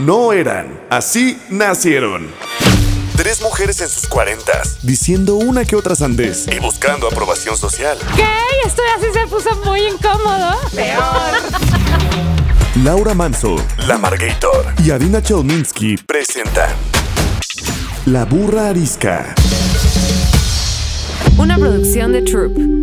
no eran, así nacieron. Tres mujeres en sus cuarentas, diciendo una que otra sandez y buscando aprobación social. ¿Qué? Esto así se puso muy incómodo. Peor. Laura Manso, La Margator y Adina Chelminsky presentan La Burra Arisca. Una producción de Troop.